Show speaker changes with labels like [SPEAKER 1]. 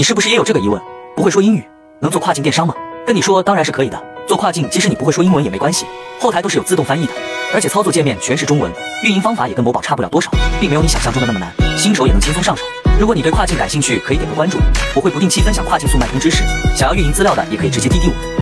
[SPEAKER 1] 你是不是也有这个疑问不会说英语能做跨境电商吗？跟你说当然是可以的做跨境即使你不会说英文也没关系后台都是有自动翻译的而且操作界面全是中文运营方法也跟某宝差不了多少并没有你想象中的那么难新手也能轻松上手。如果你对跨境感兴趣可以点个关注我会不定期分享跨境速卖通知识想要运营资料的也可以直接滴滴我。